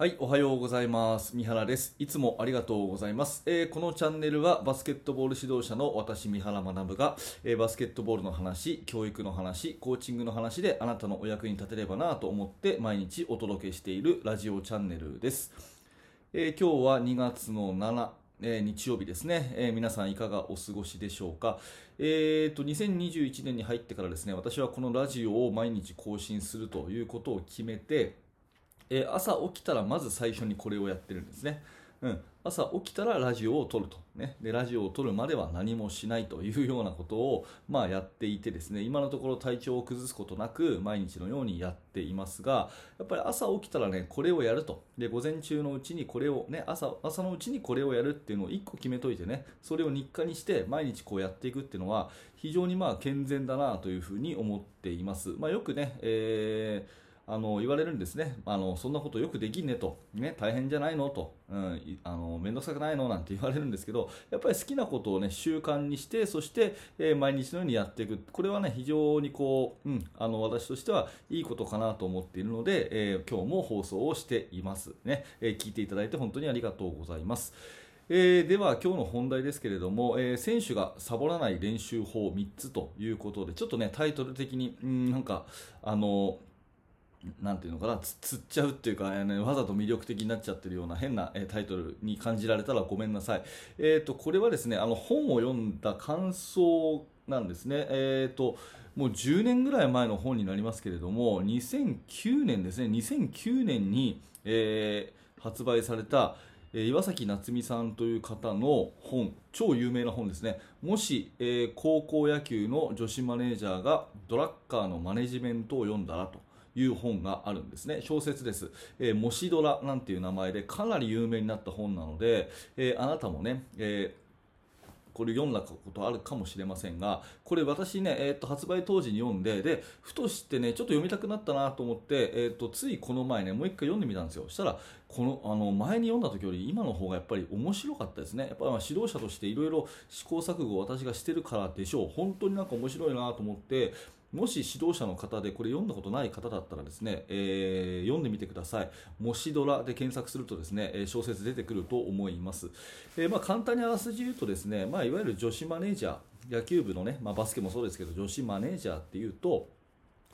はい、おはようございます。三原です。いつもありがとうございます。えーこのチャンネルはバスケットボール指導者の私、三原学が、えーバスケットボールの話、教育の話、コーチングの話であなたのお役に立てればなと思って毎日お届けしているラジオチャンネルです。えー今日は2月の7、え日曜日ですね、え皆さんいかがお過ごしでしょうか、えー、と2021年に入ってからですね私はこのラジオを毎日更新するということを決めて、えー朝起きたらまず最初にこれをやってるんですね、うん、朝起きたらラジオを撮ると、ね、でラジオを撮るまでは何もしないというようなことを、まあ、やっていてですね。今のところ体調を崩すことなく毎日のようにやっていますがやっぱり朝起きたらねこれをやると。で午前中のうちにこれをね朝朝のうちにこれをやるっていうのを1個決めといてねそれを日課にして毎日こうやっていくっていうのは非常にまあ健全だなというふうに思っています、まあ、よくね、えーあの言われるんですね。あの、そんなことよくできんねと、ね、大変じゃないのと、うん、あの面倒くさくないの？なんて 言われるんですけど、やっぱり好きなことを、ね、習慣にして、そして、えー毎日のようにやっていく、これはね、非常にこう、うん、あの私としてはいいことかなと思っているので、えー今日も放送をしています、ねえー聞いていただいて本当にありがとうございます。えーでは今日の本題ですけれども、えー選手がサボらない練習法3つということでちょっとねタイトル的にうんなんかあのなんていうのかなつつっちゃうっていうか、えーね、わざと魅力的になっちゃってるような変な、えータイトルに感じられたらごめんなさい、えー、とこれはですねあの本を読んだ感想なんですね、えー、ともう10年ぐらい前の本になりますけれども2009年ですね。2009年に、えー発売された岩崎夏美さんという方の本超有名な本ですね。もし、えー高校野球の女子マネージャーがドラッカーのマネジメントを読んだらと。いう本があるんですね。小説です、えー、もしドラなんていう名前でかなり有名になった本なので、えーあなたもね、えーこれ読んだことあるかもしれませんがこれ私ね、えー、と発売当時に読んででふとしてねちょっと読みたくなったなと思って、えー、とついこの前ねもう一回読んでみたんですよ。そしたらこのあの前に読んだ時より今の方がやっぱり面白かったですね。やっぱ指導者としていろいろ試行錯誤を私がしてるからでしょう。本当になんか面白いなと思ってもし指導者の方でこれ読んだことない方だったらですね、えー読んでみてください。もしドラで検索するとですね、小説出てくると思います。えーまあ、簡単にあらすじ言うとですね、まあ、いわゆる女子マネージャー、野球部のね、まあ、バスケもそうですけど、女子マネージャーっていうと、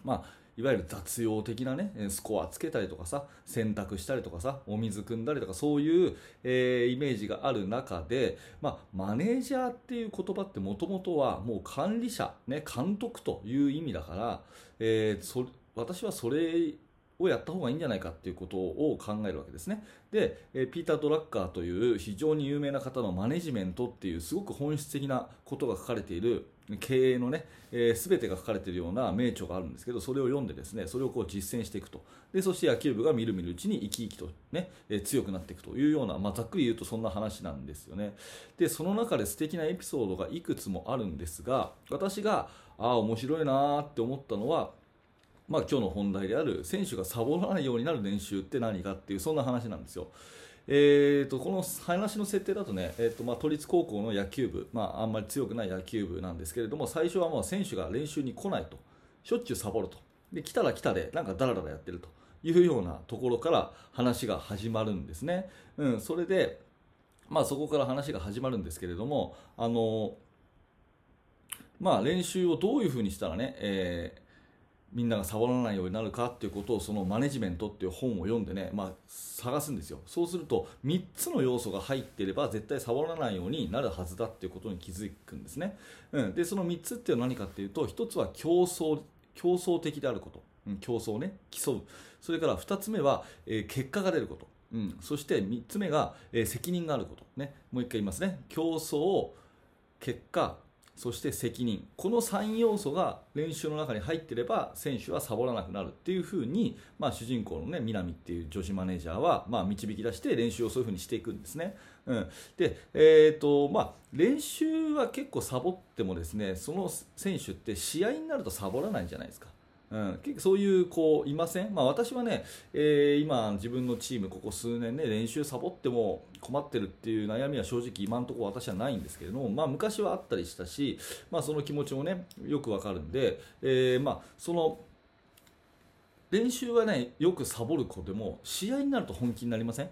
まあ、いわゆる雑用的なね、スコアつけたりとかさ、洗濯したりとかさ、お水汲んだりとか、そういう、えーイメージがある中で、まあ、マネージャーっていう言葉ってもともとはもう管理者、ね、監督という意味だから、えー私はそれをやった方がいいんじゃないかっていうことを考えるわけですね。で、えピーター・ドラッカーという非常に有名な方のマネジメントっていうすごく本質的なことが書かれている経営のね、えー、全てが書かれているような名著があるんですけど、それを読んでですね、それをこう実践していくと。で、そして野球部がみるみるうちに生き生きとね、えー強くなっていくというような、まあ、ざっくり言うとそんな話なんですよね。で、その中で素敵なエピソードがいくつもあるんですが、私が、ああ、面白いなって思ったのは、まあ、今日の本題である選手がサボらないようになる練習って何かっていうそんな話なんですよ。えー、とこの話の設定だとね、えーとまあ、都立高校の野球部、まあ、あんまり強くない野球部なんですけれども最初はもう選手が練習に来ないとしょっちゅうサボるとで来たら来たでなんかダラダラやってるというようなところから話が始まるんですね。うん、それで、まあ、そこから話が始まるんですけれどもあのまあ、練習をどういうふうにしたらね、えーみんながサボらないようになるかっていうことをそのマネジメントっていう本を読んでね、まあ、探すんですよ。そうすると3つの要素が入っていれば絶対サボらないようになるはずだっていうことに気づくんですね、うん、でその3つっていうのは何かっていうと1つは競争競争的であること、うん、競争ね。競う。それから2つ目は、えー結果が出ること。うん、そして3つ目が、えー責任があること、ね、もう一回言いますね。競争結果そして責任この3要素が練習の中に入っていれば選手はサボらなくなるっていうふうに、まあ、主人公の、ね、南っていう女子マネージャーは、まあ、導き出して練習をそういうふうにしていくんですね。うん、で、えーとまあ、練習は結構サボってもですねその選手って試合になるとサボらないじゃないですか。うん、結構そういう子いません、まあ、私はね、えー今、自分のチームここ数年、ね、練習サボっても困ってるっていう悩みは正直今のところ私はないんですけれども、まあ、昔はあったりしたし、まあ、その気持ちもねよくわかるんで、えーまあ、その練習はねよくサボる子でも試合になると本気になりません？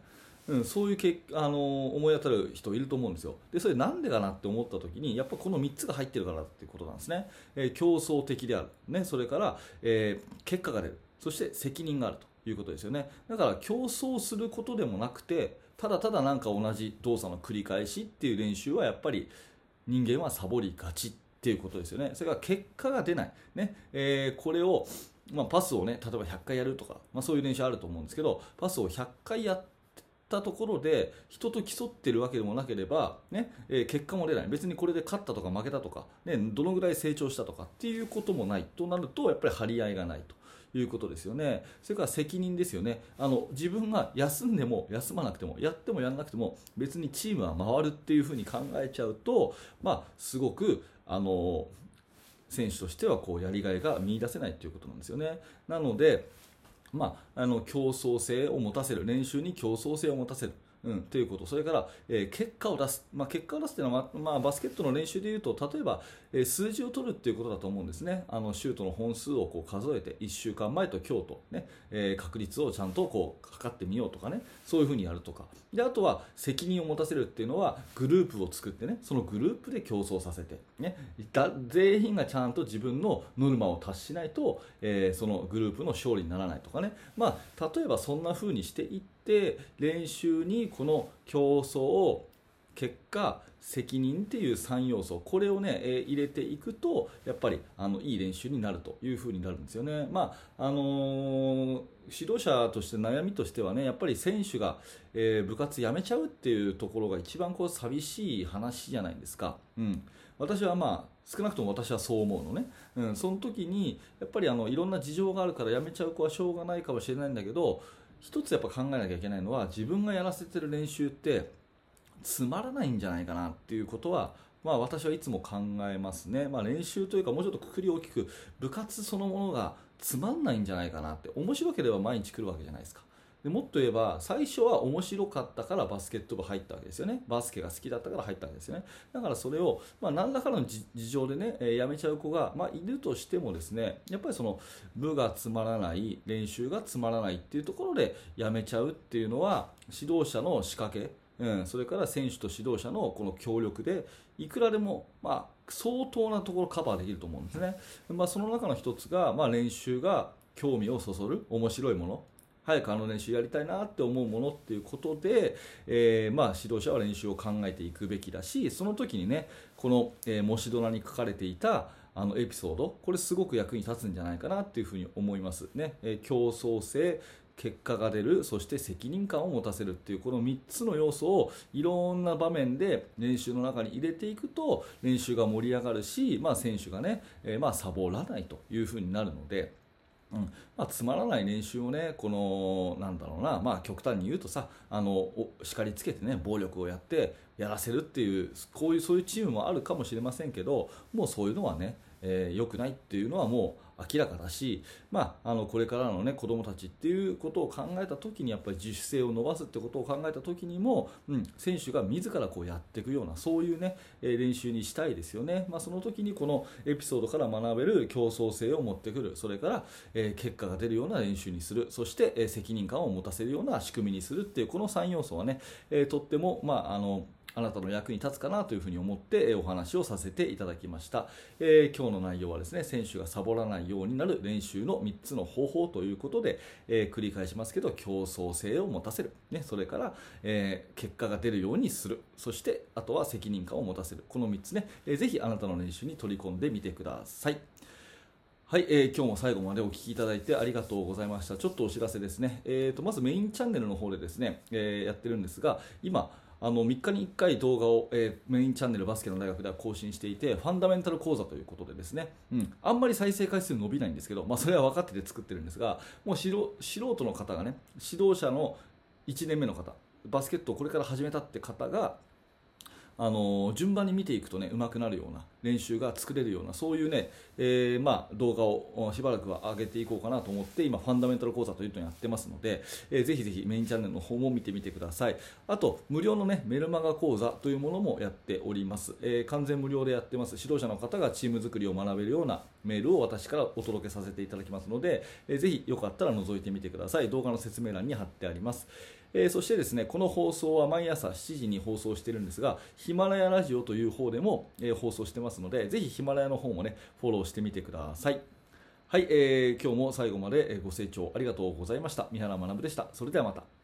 うん、そういうけあの思い当たる人いると思うんですよ。でそれなんでかなって思った時にやっぱこの3つが入ってるからっていうことなんですね、えー、競争的である、ね、それから、えー、結果が出る。そして責任があるということですよね。だから競争することでもなくてただただなんか同じ動作の繰り返しっていう練習はやっぱり人間はサボりがちっていうことですよね。それから結果が出ない、ね。えー、これをまあ、パスをね例えば100回やるとか、まあ、そういう練習あると思うんですけどパスを100回やったところで人と競ってるわけでもなければ、ねえー、結果も出ない別にこれで勝ったとか負けたとか、ね、どのぐらい成長したとかっていうこともないとなるとやっぱり張り合いがないと。いうことですよねそれから責任ですよねあの自分が休んでも休まなくてもやってもやらなくても別にチームは回るっていうふうに考えちゃうと、まあ、すごくあの選手としてはこうやりがいが見いだせないということなんですよね。なのでまあ、あの競争性を持たせる練習に競争性を持たせる。うん、ということ、それから、えー、結果を出す、まあ、結果を出すというのは、まあ、バスケットの練習でいうと、例えば、えー、数字を取るっていうことだと思うんですね、あのシュートの本数をこう数えて、1週間前と今日とね、えー、確率をちゃんとこう測ってみようとかね、そういうふうにやるとか、であとは責任を持たせるっていうのは、グループを作ってね、そのグループで競争させて、ね、全員がちゃんと自分のノルマを達しないと、えそのグループの勝利にならないとかね、まあ、例えばそんなふうにしていって、って練習にこの競争結果責任っていう3要素これをね、えー、入れていくとやっぱりあのいい練習になるというふうになるんですよね。まああのー、指導者として悩みとしてはねやっぱり選手が、えー、部活やめちゃうっていうところが一番こう寂しい話じゃないですか。うん、私はまあ少なくとも私はそう思うのね、うん、その時にやっぱりあのいろんな事情があるからやめちゃう子はしょうがないかもしれないんだけど一つやっぱ考えなきゃいけないのは自分がやらせてる練習ってつまらないんじゃないかなっていうことはまあ、私はいつも考えますね、まあ、練習というかもうちょっとくくり大きく部活そのものがつまんないんじゃないかなって面白ければ毎日来るわけじゃないですか。でもっと言えば最初は面白かったからバスケット部入ったわけですよね。バスケが好きだったから入ったわけですよね。だからそれを、まあ、何らかの事情でね、えー、辞めちゃう子が、まあ、いるとしてもですねやっぱりその部がつまらない練習がつまらないっていうところで辞めちゃうっていうのは指導者の仕掛け。うん、それから選手と指導者のこの協力でいくらでも、まあ、相当なところカバーできると思うんですね、まあ、その中の一つが、まあ、練習が興味をそそる面白いもの。早くあの練習やりたいなって思うものっていうことで、えー、ま指導者は練習を考えていくべきだしその時にねこの、えー、模試ドラに書かれていたあのエピソードこれすごく役に立つんじゃないかなっていうふうに思いますね、えー、競争性結果が出るそして責任感を持たせるっていうこの3つの要素をいろんな場面で練習の中に入れていくと練習が盛り上がるし、まあ、選手がね、えー、まあサボらないというふうになるので。うん。まあ、つまらない練習をねこのなんだろうな、まあ、極端に言うとさあの叱りつけてね暴力をやってやらせるっていうこういうそういうチームもあるかもしれませんけどもうそういうのはねえー、良くないっていうのはもう明らかだし、まあ、あのこれからの、ね、子どもたちっていうことを考えた時にやっぱり自主性を伸ばすってことを考えた時にも、うん、選手が自らこうやっていくようなそういう、ね、練習にしたいですよね、まあ、その時にこのエピソードから学べる競争性を持ってくる。それから、えー、結果が出るような練習にする。そして、え、責任感を持たせるような仕組みにするっていうこの3要素はね、えー、とっても、まああのあなたの役に立つかなというふうに思ってお話をさせていただきました、えー、今日の内容はですね選手がサボらないようになる練習の3つの方法ということで、えー、繰り返しますけど競争性を持たせる、ね、それから、えー、結果が出るようにする。そしてあとは責任感を持たせる。この3つね、えー、ぜひあなたの練習に取り込んでみてください。はい、えー、今日も最後までお聞きいただいてありがとうございました。ちょっとお知らせですね。えーと、まずメインチャンネルの方でですね、えー、やってるんですが、今、あの3日に1回動画を、えー、メインチャンネルバスケの大学では更新していてファンダメンタル講座ということでですね、うん、あんまり再生回数伸びないんですけど、まあ、それは分かってて作ってるんですがもう素人の方がね指導者の1年目の方バスケットをこれから始めたって方があの順番に見ていくとね上手くなるような練習が作れるようなそういうね、えー、まあ、動画をしばらくは上げていこうかなと思って今ファンダメンタル講座というのをやってますので、えー、ぜひぜひメインチャンネルの方も見てみてください。あと無料のねメルマガ講座というものもやっております、えー、完全無料でやってます。指導者の方がチーム作りを学べるようなメールを私からお届けさせていただきますので、えー、ぜひよかったら覗いてみてください。動画の説明欄に貼ってあります。えー、そしてですねこの放送は毎朝7時に放送してるんですがヒマラヤラジオという方でも、えー、放送してますのでぜひヒマラヤの方もねフォローしてみてください。はい、えー、今日も最後までご清聴ありがとうございました。三原学でした。それではまた。